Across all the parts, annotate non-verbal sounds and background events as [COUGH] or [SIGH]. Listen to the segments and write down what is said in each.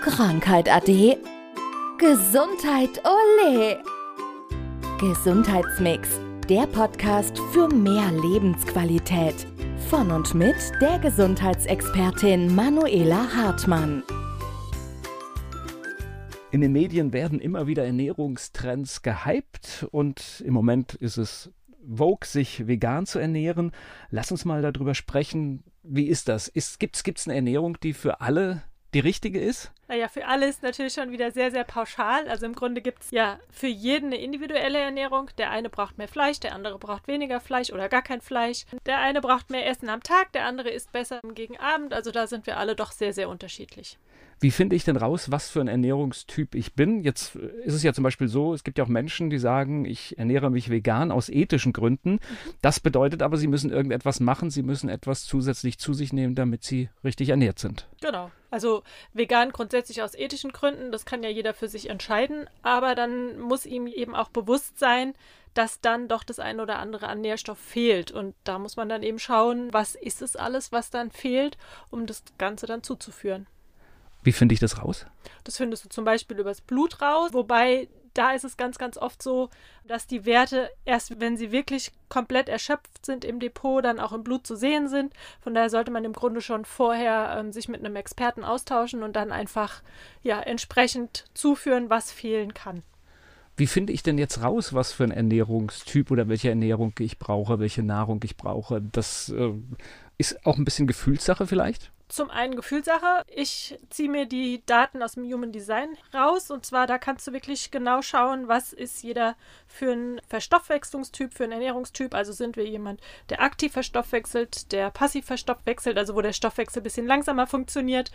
Krankheit ade. Gesundheit ole. Gesundheitsmix, der Podcast für mehr Lebensqualität. Von und mit der Gesundheitsexpertin Manuela Hartmann. In den Medien werden immer wieder Ernährungstrends gehypt und im Moment ist es Vogue, sich vegan zu ernähren. Lass uns mal darüber sprechen. Wie ist das? Gibt es eine Ernährung, die für alle die richtige ist? Naja, für alle ist natürlich schon wieder sehr, sehr pauschal. Also im Grunde gibt es ja für jeden eine individuelle Ernährung. Der eine braucht mehr Fleisch, der andere braucht weniger Fleisch oder gar kein Fleisch. Der eine braucht mehr Essen am Tag, der andere isst besser gegen Abend. Also da sind wir alle doch sehr, sehr unterschiedlich. Wie finde ich denn raus, was für ein Ernährungstyp ich bin? Jetzt ist es ja zum Beispiel so, es gibt ja auch Menschen, die sagen, ich ernähre mich vegan aus ethischen Gründen. Mhm. Das bedeutet aber, sie müssen irgendetwas machen, sie müssen etwas zusätzlich zu sich nehmen, damit sie richtig ernährt sind. Genau. Also vegan grundsätzlich aus ethischen Gründen, das kann ja jeder für sich entscheiden, aber dann muss ihm eben auch bewusst sein, dass dann doch das eine oder andere an Nährstoff fehlt. Und da muss man dann eben schauen, was ist es alles, was dann fehlt, um das Ganze dann zuzuführen. Wie finde ich das raus? Das findest du zum Beispiel übers Blut raus, wobei da ist es ganz, ganz oft so, dass die Werte erst, wenn sie wirklich komplett erschöpft sind im Depot, dann auch im Blut zu sehen sind. Von daher sollte man im Grunde schon vorher ähm, sich mit einem Experten austauschen und dann einfach ja entsprechend zuführen, was fehlen kann. Wie finde ich denn jetzt raus, was für ein Ernährungstyp oder welche Ernährung ich brauche, welche Nahrung ich brauche? Das äh, ist auch ein bisschen Gefühlssache vielleicht? Zum einen Gefühlssache. Ich ziehe mir die Daten aus dem Human Design raus und zwar da kannst du wirklich genau schauen, was ist jeder für ein Verstoffwechslungstyp, für einen Ernährungstyp. Also sind wir jemand, der aktiv verstoffwechselt, der passiv verstoffwechselt, also wo der Stoffwechsel ein bisschen langsamer funktioniert.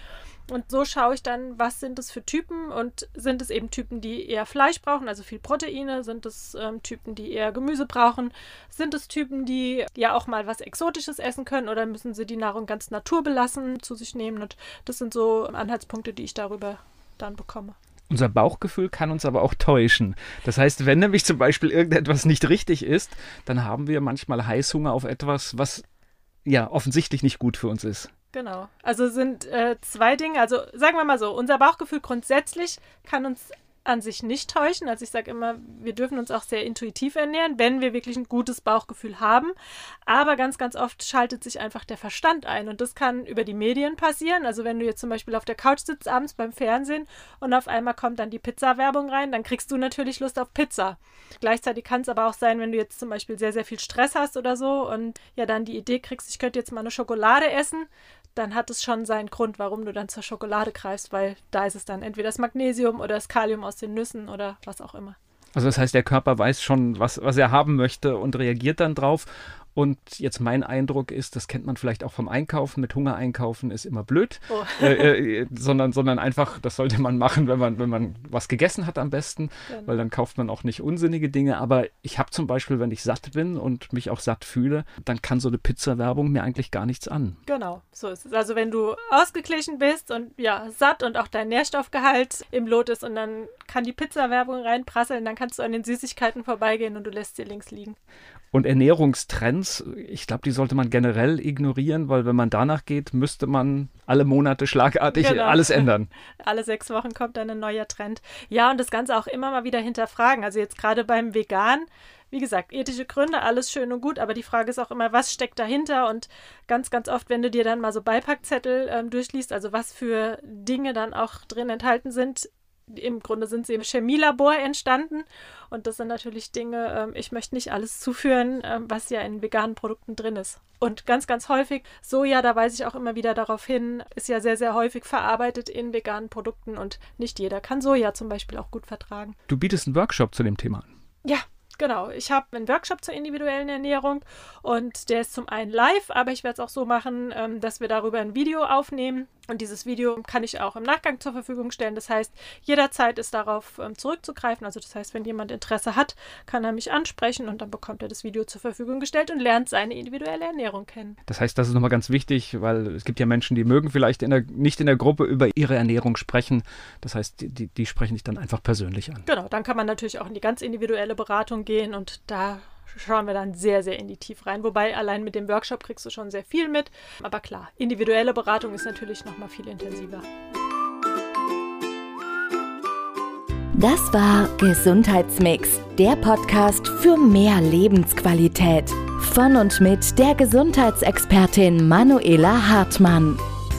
Und so schaue ich dann, was sind es für Typen und sind es eben Typen, die eher Fleisch brauchen, also viel Proteine, sind es ähm, Typen, die eher Gemüse brauchen, sind es Typen, die ja auch mal was Exotisches essen können oder müssen sie die Nahrung ganz naturbelassen zu sich nehmen. Und das sind so Anhaltspunkte, die ich darüber dann bekomme. Unser Bauchgefühl kann uns aber auch täuschen. Das heißt, wenn nämlich zum Beispiel irgendetwas nicht richtig ist, dann haben wir manchmal Heißhunger auf etwas, was ja offensichtlich nicht gut für uns ist. Genau. Also sind äh, zwei Dinge. Also sagen wir mal so, unser Bauchgefühl grundsätzlich kann uns an sich nicht täuschen. Also ich sage immer, wir dürfen uns auch sehr intuitiv ernähren, wenn wir wirklich ein gutes Bauchgefühl haben. Aber ganz, ganz oft schaltet sich einfach der Verstand ein. Und das kann über die Medien passieren. Also wenn du jetzt zum Beispiel auf der Couch sitzt abends beim Fernsehen und auf einmal kommt dann die Pizza-Werbung rein, dann kriegst du natürlich Lust auf Pizza. Gleichzeitig kann es aber auch sein, wenn du jetzt zum Beispiel sehr, sehr viel Stress hast oder so und ja dann die Idee kriegst, ich könnte jetzt mal eine Schokolade essen, dann hat es schon seinen Grund, warum du dann zur Schokolade greifst, weil da ist es dann entweder das Magnesium oder das Kalium aus den Nüssen oder was auch immer. Also das heißt, der Körper weiß schon, was, was er haben möchte und reagiert dann drauf. Und jetzt mein Eindruck ist, das kennt man vielleicht auch vom Einkaufen, mit Hunger einkaufen ist immer blöd, oh. äh, äh, sondern, sondern einfach, das sollte man machen, wenn man, wenn man was gegessen hat am besten, genau. weil dann kauft man auch nicht unsinnige Dinge. Aber ich habe zum Beispiel, wenn ich satt bin und mich auch satt fühle, dann kann so eine Pizza-Werbung mir eigentlich gar nichts an. Genau, so ist es. Also wenn du ausgeglichen bist und ja, satt und auch dein Nährstoffgehalt im Lot ist und dann kann die Pizza-Werbung reinprasseln, dann kannst du an den Süßigkeiten vorbeigehen und du lässt sie links liegen. Und Ernährungstrends, ich glaube, die sollte man generell ignorieren, weil wenn man danach geht, müsste man alle Monate schlagartig genau. alles ändern. [LAUGHS] alle sechs Wochen kommt dann ein neuer Trend. Ja, und das Ganze auch immer mal wieder hinterfragen. Also jetzt gerade beim Vegan, wie gesagt, ethische Gründe, alles schön und gut, aber die Frage ist auch immer, was steckt dahinter? Und ganz, ganz oft, wenn du dir dann mal so Beipackzettel ähm, durchliest, also was für Dinge dann auch drin enthalten sind, im Grunde sind sie im Chemielabor entstanden. Und das sind natürlich Dinge, ähm, ich möchte nicht alles zuführen, ähm, was ja in veganen Produkten drin ist. Und ganz, ganz häufig, Soja, da weise ich auch immer wieder darauf hin, ist ja sehr, sehr häufig verarbeitet in veganen Produkten und nicht jeder kann Soja zum Beispiel auch gut vertragen. Du bietest einen Workshop zu dem Thema an. Ja, Genau, ich habe einen Workshop zur individuellen Ernährung und der ist zum einen live, aber ich werde es auch so machen, ähm, dass wir darüber ein Video aufnehmen und dieses Video kann ich auch im Nachgang zur Verfügung stellen. Das heißt, jederzeit ist darauf ähm, zurückzugreifen. Also das heißt, wenn jemand Interesse hat, kann er mich ansprechen und dann bekommt er das Video zur Verfügung gestellt und lernt seine individuelle Ernährung kennen. Das heißt, das ist nochmal ganz wichtig, weil es gibt ja Menschen, die mögen vielleicht in der, nicht in der Gruppe über ihre Ernährung sprechen. Das heißt, die, die sprechen dich dann einfach persönlich an. Genau, dann kann man natürlich auch in die ganz individuelle Beratung gehen und da schauen wir dann sehr, sehr in die Tiefe rein. Wobei allein mit dem Workshop kriegst du schon sehr viel mit. Aber klar, individuelle Beratung ist natürlich noch mal viel intensiver. Das war Gesundheitsmix, der Podcast für mehr Lebensqualität. Von und mit der Gesundheitsexpertin Manuela Hartmann.